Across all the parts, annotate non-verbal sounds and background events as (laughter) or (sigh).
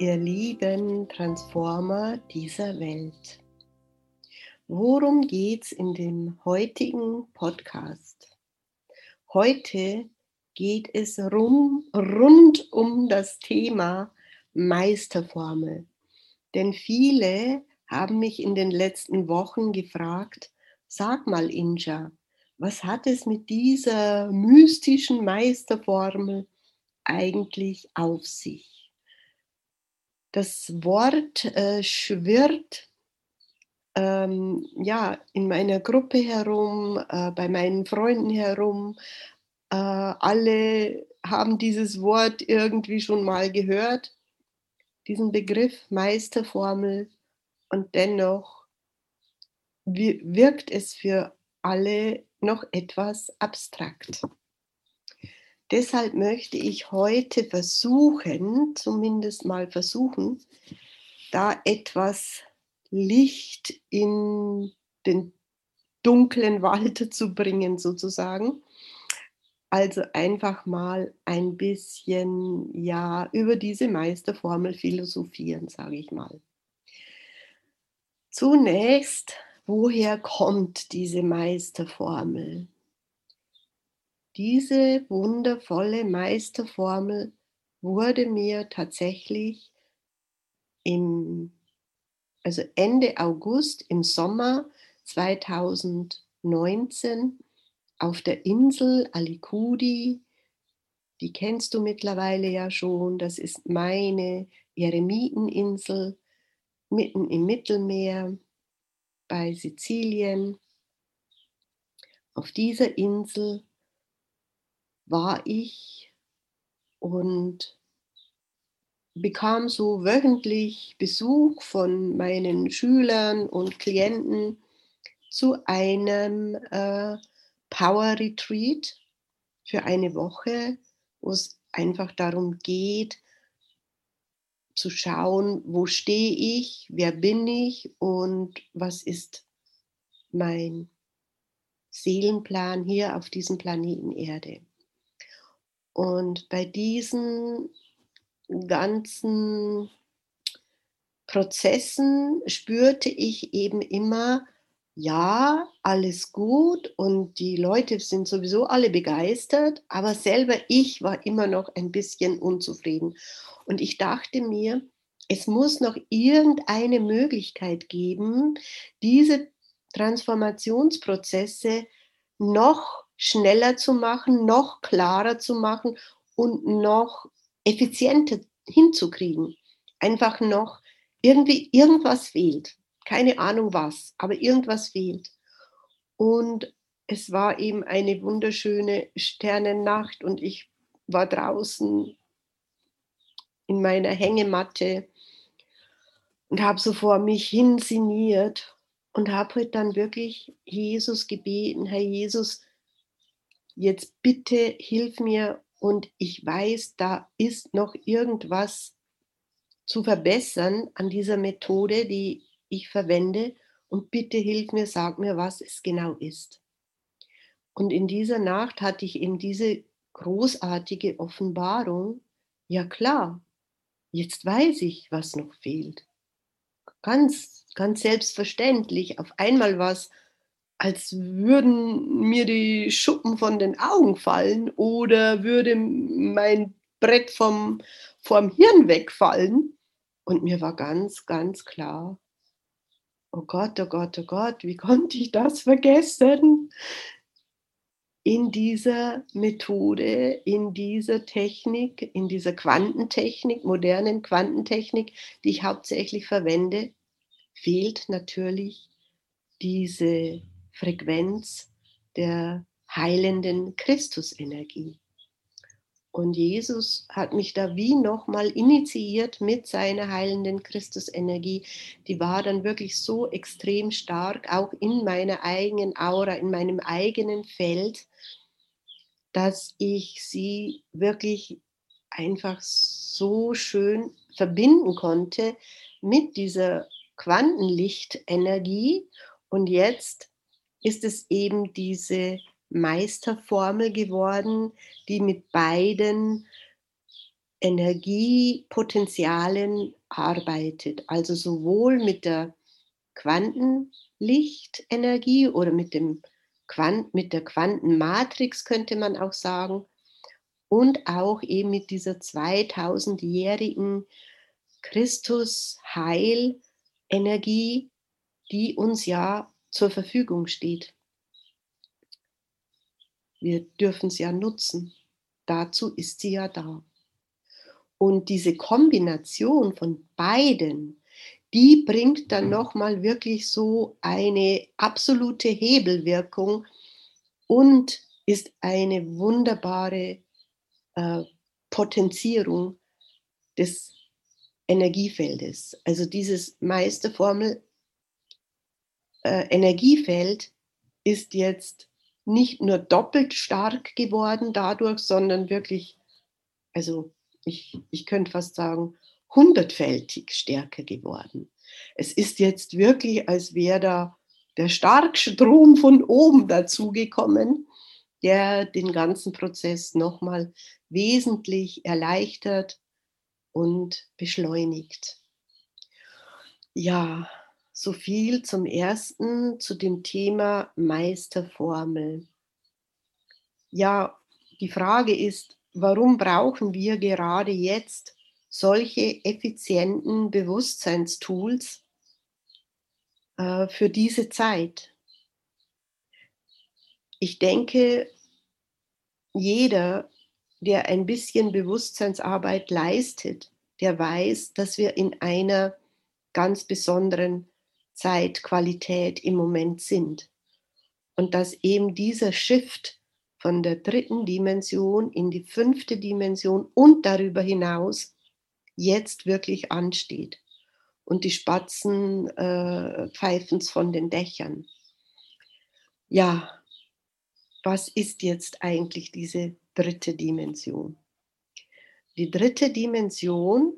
ihr lieben Transformer dieser Welt. Worum geht's in dem heutigen Podcast? Heute geht es rum, rund um das Thema Meisterformel. Denn viele haben mich in den letzten Wochen gefragt, sag mal Inja, was hat es mit dieser mystischen Meisterformel eigentlich auf sich? Das Wort äh, schwirrt ähm, ja, in meiner Gruppe herum, äh, bei meinen Freunden herum. Äh, alle haben dieses Wort irgendwie schon mal gehört, diesen Begriff Meisterformel. Und dennoch wirkt es für alle noch etwas abstrakt. Deshalb möchte ich heute versuchen, zumindest mal versuchen, da etwas Licht in den dunklen Wald (laughs) zu bringen, sozusagen. Also einfach mal ein bisschen ja über diese Meisterformel philosophieren, sage ich mal. Zunächst, woher kommt diese Meisterformel? Diese wundervolle Meisterformel wurde mir tatsächlich im, also Ende August im Sommer 2019 auf der Insel Alikudi, die kennst du mittlerweile ja schon, das ist meine Eremiteninsel mitten im Mittelmeer bei Sizilien. Auf dieser Insel war ich und bekam so wöchentlich Besuch von meinen Schülern und Klienten zu einem äh, Power Retreat für eine Woche, wo es einfach darum geht, zu schauen, wo stehe ich, wer bin ich und was ist mein Seelenplan hier auf diesem Planeten Erde. Und bei diesen ganzen Prozessen spürte ich eben immer, ja, alles gut und die Leute sind sowieso alle begeistert, aber selber ich war immer noch ein bisschen unzufrieden. Und ich dachte mir, es muss noch irgendeine Möglichkeit geben, diese Transformationsprozesse noch schneller zu machen, noch klarer zu machen und noch effizienter hinzukriegen. Einfach noch irgendwie irgendwas fehlt. Keine Ahnung was, aber irgendwas fehlt. Und es war eben eine wunderschöne Sternennacht und ich war draußen in meiner Hängematte und habe so vor mich hin sinniert und habe dann wirklich Jesus gebeten, Herr Jesus, jetzt bitte hilf mir und ich weiß, da ist noch irgendwas zu verbessern an dieser Methode, die ich verwende und bitte hilf mir, sag mir, was es genau ist. Und in dieser Nacht hatte ich eben diese großartige Offenbarung, ja klar, jetzt weiß ich, was noch fehlt. Ganz, ganz selbstverständlich. Auf einmal war es als würden mir die Schuppen von den Augen fallen oder würde mein Brett vom, vom Hirn wegfallen. Und mir war ganz, ganz klar, oh Gott, oh Gott, oh Gott, wie konnte ich das vergessen? In dieser Methode, in dieser Technik, in dieser Quantentechnik, modernen Quantentechnik, die ich hauptsächlich verwende, fehlt natürlich diese Frequenz der heilenden Christusenergie. Und Jesus hat mich da wie nochmal initiiert mit seiner heilenden Christusenergie. Die war dann wirklich so extrem stark, auch in meiner eigenen Aura, in meinem eigenen Feld, dass ich sie wirklich einfach so schön verbinden konnte mit dieser Quantenlichtenergie. Und jetzt ist es eben diese Meisterformel geworden, die mit beiden Energiepotenzialen arbeitet. Also sowohl mit der Quantenlichtenergie oder mit, dem Quant mit der Quantenmatrix könnte man auch sagen und auch eben mit dieser 2000-jährigen Christus-Heilenergie, die uns ja zur Verfügung steht. Wir dürfen sie ja nutzen. Dazu ist sie ja da. Und diese Kombination von beiden, die bringt dann nochmal wirklich so eine absolute Hebelwirkung und ist eine wunderbare äh, Potenzierung des Energiefeldes. Also dieses Meisterformel äh, Energiefeld ist jetzt nicht nur doppelt stark geworden dadurch, sondern wirklich, also ich, ich könnte fast sagen, hundertfältig stärker geworden. Es ist jetzt wirklich, als wäre da der Starkstrom von oben dazugekommen, der den ganzen Prozess nochmal wesentlich erleichtert und beschleunigt. Ja, so viel zum ersten, zu dem Thema Meisterformel. Ja, die Frage ist, warum brauchen wir gerade jetzt solche effizienten Bewusstseinstools äh, für diese Zeit? Ich denke, jeder, der ein bisschen Bewusstseinsarbeit leistet, der weiß, dass wir in einer ganz besonderen Zeitqualität im Moment sind. Und dass eben dieser Shift von der dritten Dimension in die fünfte Dimension und darüber hinaus jetzt wirklich ansteht. Und die Spatzen äh, pfeifen von den Dächern. Ja, was ist jetzt eigentlich diese dritte Dimension? Die dritte Dimension,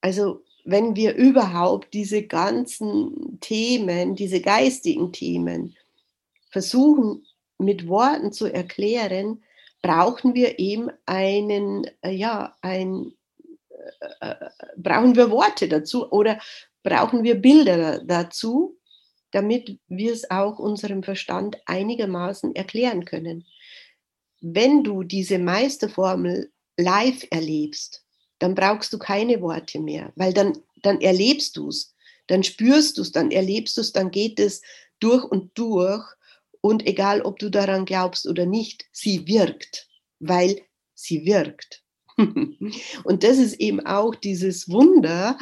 also wenn wir überhaupt diese ganzen Themen, diese geistigen Themen versuchen mit Worten zu erklären, brauchen wir eben einen, äh, ja, ein, äh, äh, brauchen wir Worte dazu oder brauchen wir Bilder dazu, damit wir es auch unserem Verstand einigermaßen erklären können. Wenn du diese Meisterformel live erlebst, dann brauchst du keine Worte mehr, weil dann, dann erlebst du es, dann spürst du es, dann erlebst du es, dann geht es durch und durch. Und egal, ob du daran glaubst oder nicht, sie wirkt, weil sie wirkt. (laughs) und das ist eben auch dieses Wunder,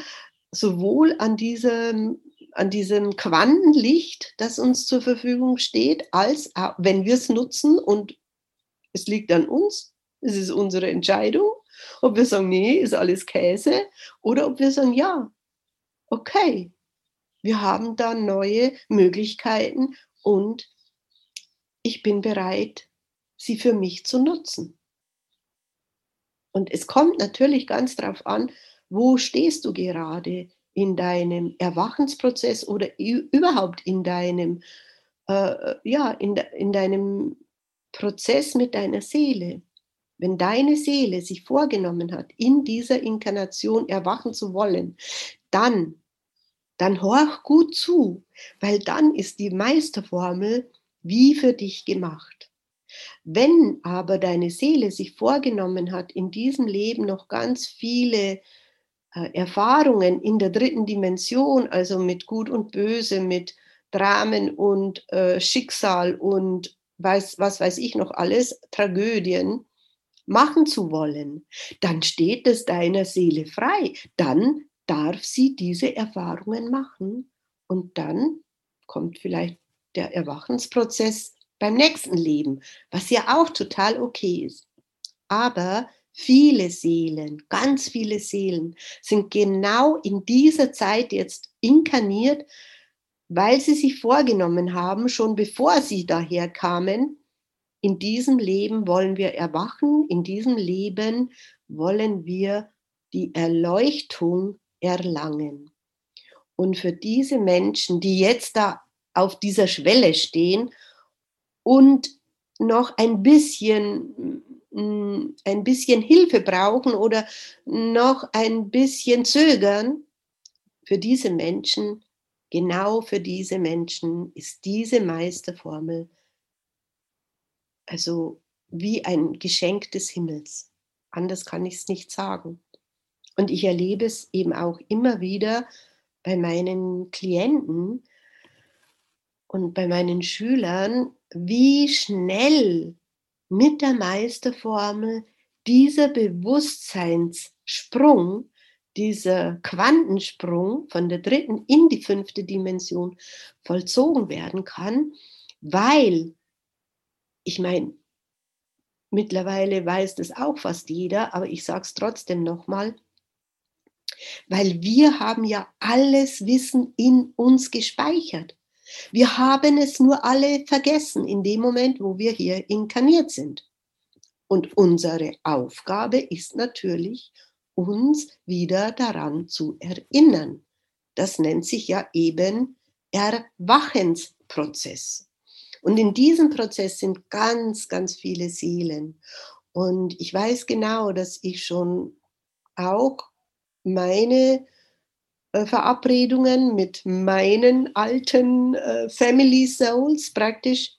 sowohl an diesem, an diesem Quantenlicht, das uns zur Verfügung steht, als wenn wir es nutzen und es liegt an uns, es ist unsere Entscheidung, ob wir sagen, nee, ist alles Käse, oder ob wir sagen, ja, okay, wir haben da neue Möglichkeiten und ich bin bereit, sie für mich zu nutzen. Und es kommt natürlich ganz darauf an, wo stehst du gerade in deinem Erwachensprozess oder überhaupt in deinem, äh, ja, in, de, in deinem Prozess mit deiner Seele. Wenn deine Seele sich vorgenommen hat, in dieser Inkarnation erwachen zu wollen, dann, dann horch gut zu, weil dann ist die Meisterformel wie für dich gemacht. Wenn aber deine Seele sich vorgenommen hat, in diesem Leben noch ganz viele äh, Erfahrungen in der dritten Dimension, also mit Gut und Böse, mit Dramen und äh, Schicksal und weiß, was weiß ich noch alles, Tragödien, machen zu wollen, dann steht es deiner Seele frei. Dann darf sie diese Erfahrungen machen und dann kommt vielleicht der Erwachensprozess beim nächsten Leben, was ja auch total okay ist. Aber viele Seelen, ganz viele Seelen sind genau in dieser Zeit jetzt inkarniert, weil sie sich vorgenommen haben, schon bevor sie daher kamen, in diesem Leben wollen wir erwachen, in diesem Leben wollen wir die Erleuchtung erlangen. Und für diese Menschen, die jetzt da auf dieser Schwelle stehen und noch ein bisschen, mm, ein bisschen Hilfe brauchen oder noch ein bisschen zögern, für diese Menschen, genau für diese Menschen ist diese Meisterformel also wie ein Geschenk des Himmels. Anders kann ich es nicht sagen. Und ich erlebe es eben auch immer wieder bei meinen Klienten und bei meinen Schülern, wie schnell mit der Meisterformel dieser Bewusstseinssprung, dieser Quantensprung von der dritten in die fünfte Dimension vollzogen werden kann, weil ich meine, mittlerweile weiß das auch fast jeder, aber ich sage es trotzdem nochmal, weil wir haben ja alles Wissen in uns gespeichert. Wir haben es nur alle vergessen in dem Moment, wo wir hier inkarniert sind. Und unsere Aufgabe ist natürlich, uns wieder daran zu erinnern. Das nennt sich ja eben Erwachensprozess. Und in diesem Prozess sind ganz, ganz viele Seelen. Und ich weiß genau, dass ich schon auch meine äh, Verabredungen mit meinen alten äh, Family Souls praktisch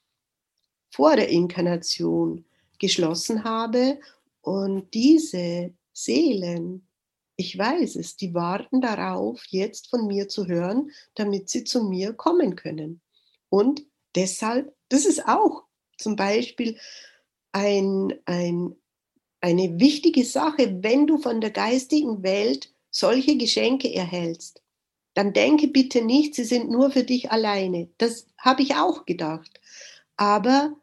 vor der Inkarnation geschlossen habe. Und diese Seelen, ich weiß es, die warten darauf, jetzt von mir zu hören, damit sie zu mir kommen können. Und deshalb, das ist auch zum Beispiel ein, ein, eine wichtige Sache, wenn du von der geistigen Welt solche Geschenke erhältst. Dann denke bitte nicht, sie sind nur für dich alleine. Das habe ich auch gedacht. Aber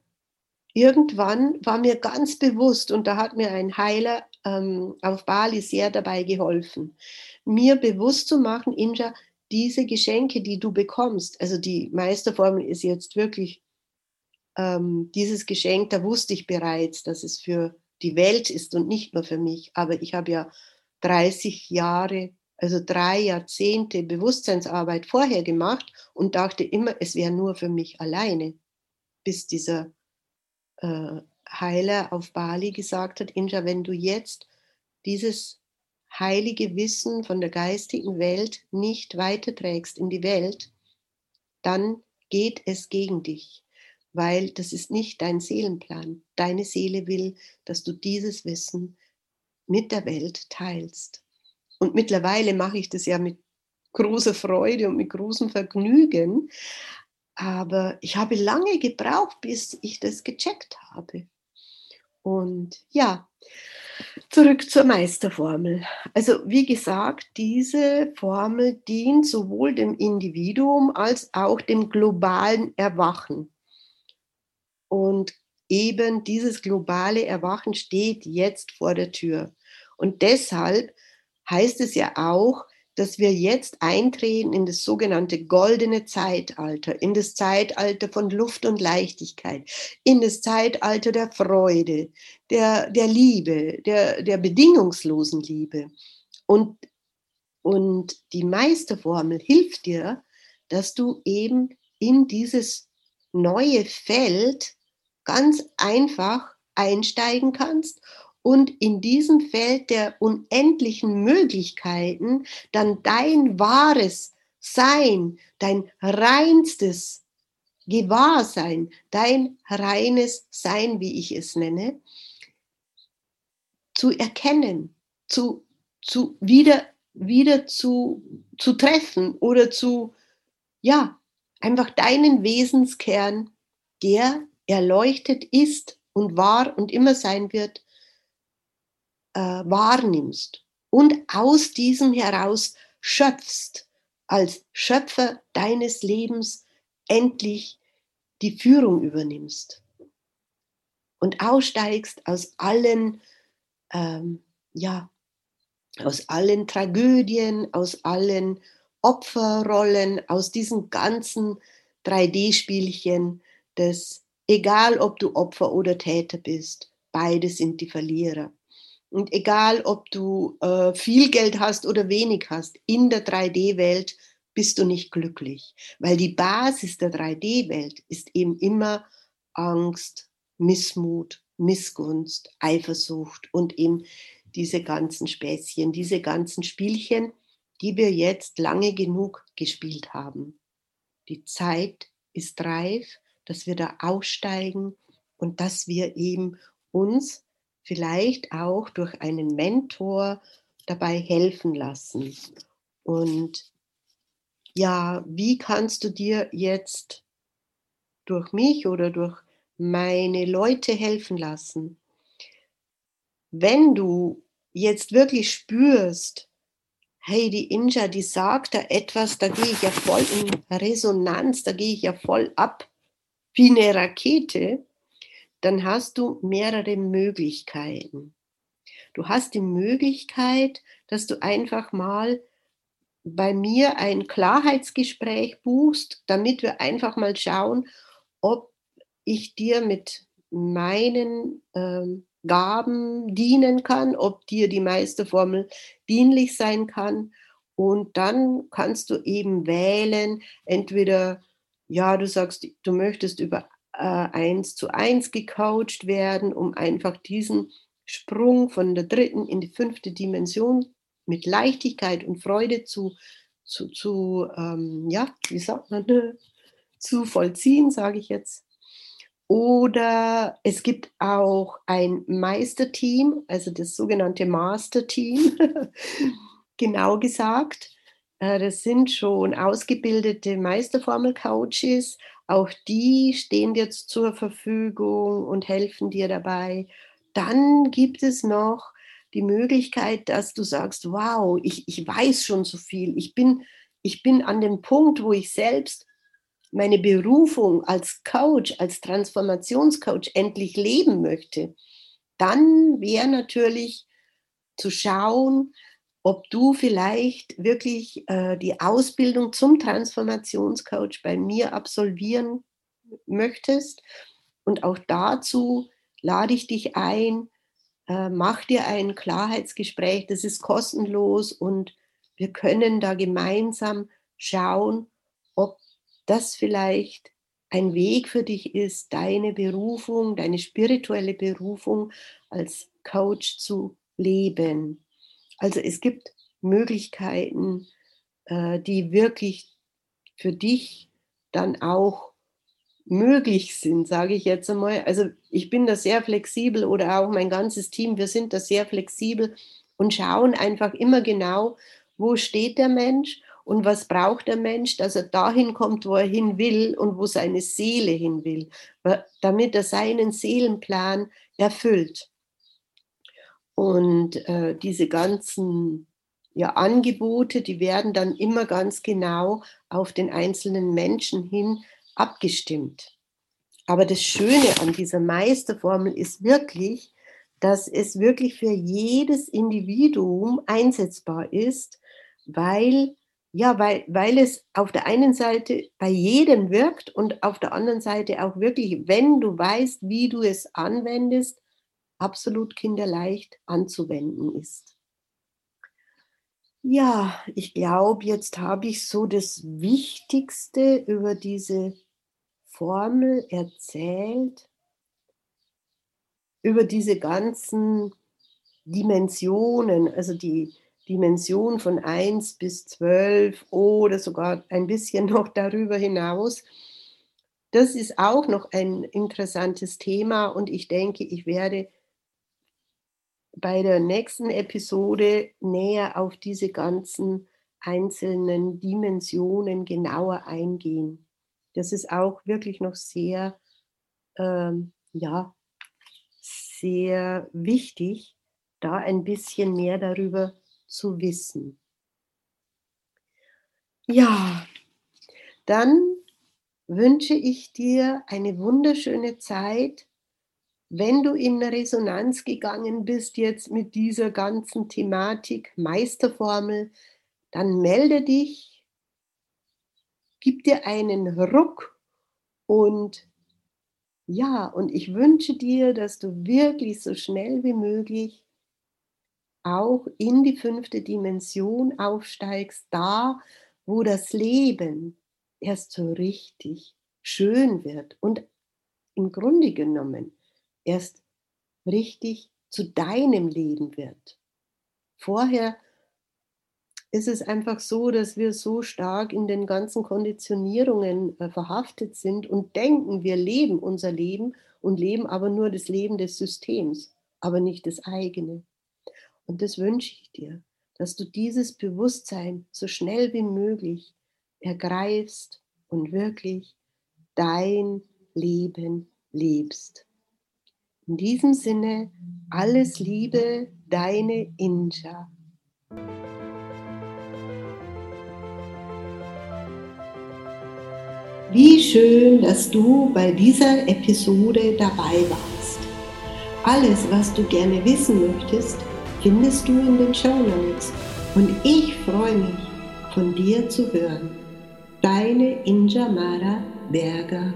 irgendwann war mir ganz bewusst, und da hat mir ein Heiler ähm, auf Bali sehr dabei geholfen, mir bewusst zu machen, Inja, diese Geschenke, die du bekommst, also die Meisterformel ist jetzt wirklich ähm, dieses Geschenk, da wusste ich bereits, dass es für die Welt ist und nicht nur für mich. Aber ich habe ja 30 Jahre, also drei Jahrzehnte Bewusstseinsarbeit vorher gemacht und dachte immer, es wäre nur für mich alleine, bis dieser äh, Heiler auf Bali gesagt hat, Inja, wenn du jetzt dieses heilige Wissen von der geistigen Welt nicht weiterträgst in die Welt, dann geht es gegen dich, weil das ist nicht dein Seelenplan. Deine Seele will, dass du dieses Wissen mit der Welt teilst. Und mittlerweile mache ich das ja mit großer Freude und mit großem Vergnügen. Aber ich habe lange gebraucht, bis ich das gecheckt habe. Und ja, Zurück zur Meisterformel. Also wie gesagt, diese Formel dient sowohl dem Individuum als auch dem globalen Erwachen. Und eben dieses globale Erwachen steht jetzt vor der Tür. Und deshalb heißt es ja auch, dass wir jetzt eintreten in das sogenannte goldene Zeitalter, in das Zeitalter von Luft und Leichtigkeit, in das Zeitalter der Freude, der, der Liebe, der, der bedingungslosen Liebe. Und, und die Meisterformel hilft dir, dass du eben in dieses neue Feld ganz einfach einsteigen kannst und in diesem Feld der unendlichen Möglichkeiten dann dein wahres Sein, dein reinstes Gewahrsein, dein reines Sein, wie ich es nenne, zu erkennen, zu, zu wieder, wieder zu, zu treffen oder zu, ja, einfach deinen Wesenskern, der erleuchtet ist und war und immer sein wird, äh, wahrnimmst und aus diesem heraus schöpfst, als Schöpfer deines Lebens endlich die Führung übernimmst und aussteigst aus allen ähm, ja, aus allen Tragödien, aus allen Opferrollen, aus diesen ganzen 3D-Spielchen, das egal ob du Opfer oder Täter bist, beide sind die Verlierer. Und egal ob du äh, viel Geld hast oder wenig hast, in der 3D-Welt bist du nicht glücklich, weil die Basis der 3D-Welt ist eben immer Angst, Missmut, Missgunst, Eifersucht und eben diese ganzen Späßchen, diese ganzen Spielchen, die wir jetzt lange genug gespielt haben. Die Zeit ist reif, dass wir da aussteigen und dass wir eben uns vielleicht auch durch einen Mentor dabei helfen lassen. Und ja, wie kannst du dir jetzt durch mich oder durch meine Leute helfen lassen? Wenn du jetzt wirklich spürst, hey, die Inja, die sagt da etwas, da gehe ich ja voll in Resonanz, da gehe ich ja voll ab wie eine Rakete, dann hast du mehrere Möglichkeiten. Du hast die Möglichkeit, dass du einfach mal bei mir ein Klarheitsgespräch buchst, damit wir einfach mal schauen, ob ich dir mit meinen ähm, Gaben dienen kann, ob dir die Meisterformel dienlich sein kann. Und dann kannst du eben wählen, entweder, ja, du sagst, du möchtest über eins zu eins gecoacht werden, um einfach diesen Sprung von der dritten in die fünfte Dimension mit Leichtigkeit und Freude zu, zu, zu ähm, ja, wie sagt man, (laughs) zu vollziehen, sage ich jetzt. Oder es gibt auch ein Meisterteam, also das sogenannte Masterteam, (laughs) genau gesagt. Äh, das sind schon ausgebildete Meisterformel-Coaches. Auch die stehen dir zur Verfügung und helfen dir dabei. Dann gibt es noch die Möglichkeit, dass du sagst, wow, ich, ich weiß schon so viel. Ich bin, ich bin an dem Punkt, wo ich selbst meine Berufung als Coach, als Transformationscoach endlich leben möchte, dann wäre natürlich zu schauen, ob du vielleicht wirklich äh, die Ausbildung zum Transformationscoach bei mir absolvieren möchtest. Und auch dazu lade ich dich ein, äh, mach dir ein Klarheitsgespräch, das ist kostenlos und wir können da gemeinsam schauen, ob das vielleicht ein Weg für dich ist, deine Berufung, deine spirituelle Berufung als Coach zu leben. Also es gibt Möglichkeiten, äh, die wirklich für dich dann auch möglich sind, sage ich jetzt einmal. Also ich bin da sehr flexibel oder auch mein ganzes Team, wir sind da sehr flexibel und schauen einfach immer genau, wo steht der Mensch und was braucht der Mensch, dass er dahin kommt, wo er hin will und wo seine Seele hin will, damit er seinen Seelenplan erfüllt. Und äh, diese ganzen ja, Angebote, die werden dann immer ganz genau auf den einzelnen Menschen hin abgestimmt. Aber das Schöne an dieser Meisterformel ist wirklich, dass es wirklich für jedes Individuum einsetzbar ist, weil ja, weil, weil es auf der einen Seite bei jedem wirkt und auf der anderen Seite auch wirklich, wenn du weißt, wie du es anwendest, absolut kinderleicht anzuwenden ist. Ja, ich glaube, jetzt habe ich so das Wichtigste über diese Formel erzählt, über diese ganzen Dimensionen, also die, Dimension von 1 bis 12 oder sogar ein bisschen (laughs) noch darüber hinaus. Das ist auch noch ein interessantes Thema und ich denke, ich werde bei der nächsten Episode näher auf diese ganzen einzelnen Dimensionen genauer eingehen. Das ist auch wirklich noch sehr, ähm, ja, sehr wichtig, da ein bisschen mehr darüber zu wissen. Ja, dann wünsche ich dir eine wunderschöne Zeit wenn du in Resonanz gegangen bist jetzt mit dieser ganzen Thematik Meisterformel, dann melde dich, gib dir einen Ruck und ja, und ich wünsche dir, dass du wirklich so schnell wie möglich auch in die fünfte Dimension aufsteigst, da wo das Leben erst so richtig schön wird. Und im Grunde genommen erst richtig zu deinem Leben wird. Vorher ist es einfach so, dass wir so stark in den ganzen Konditionierungen äh, verhaftet sind und denken, wir leben unser Leben und leben aber nur das Leben des Systems, aber nicht das eigene. Und das wünsche ich dir, dass du dieses Bewusstsein so schnell wie möglich ergreifst und wirklich dein Leben lebst. In diesem Sinne, alles Liebe, deine Inja. Wie schön, dass du bei dieser Episode dabei warst. Alles, was du gerne wissen möchtest, findest du in den Show Notes. Und ich freue mich, von dir zu hören. Deine Injamara Berger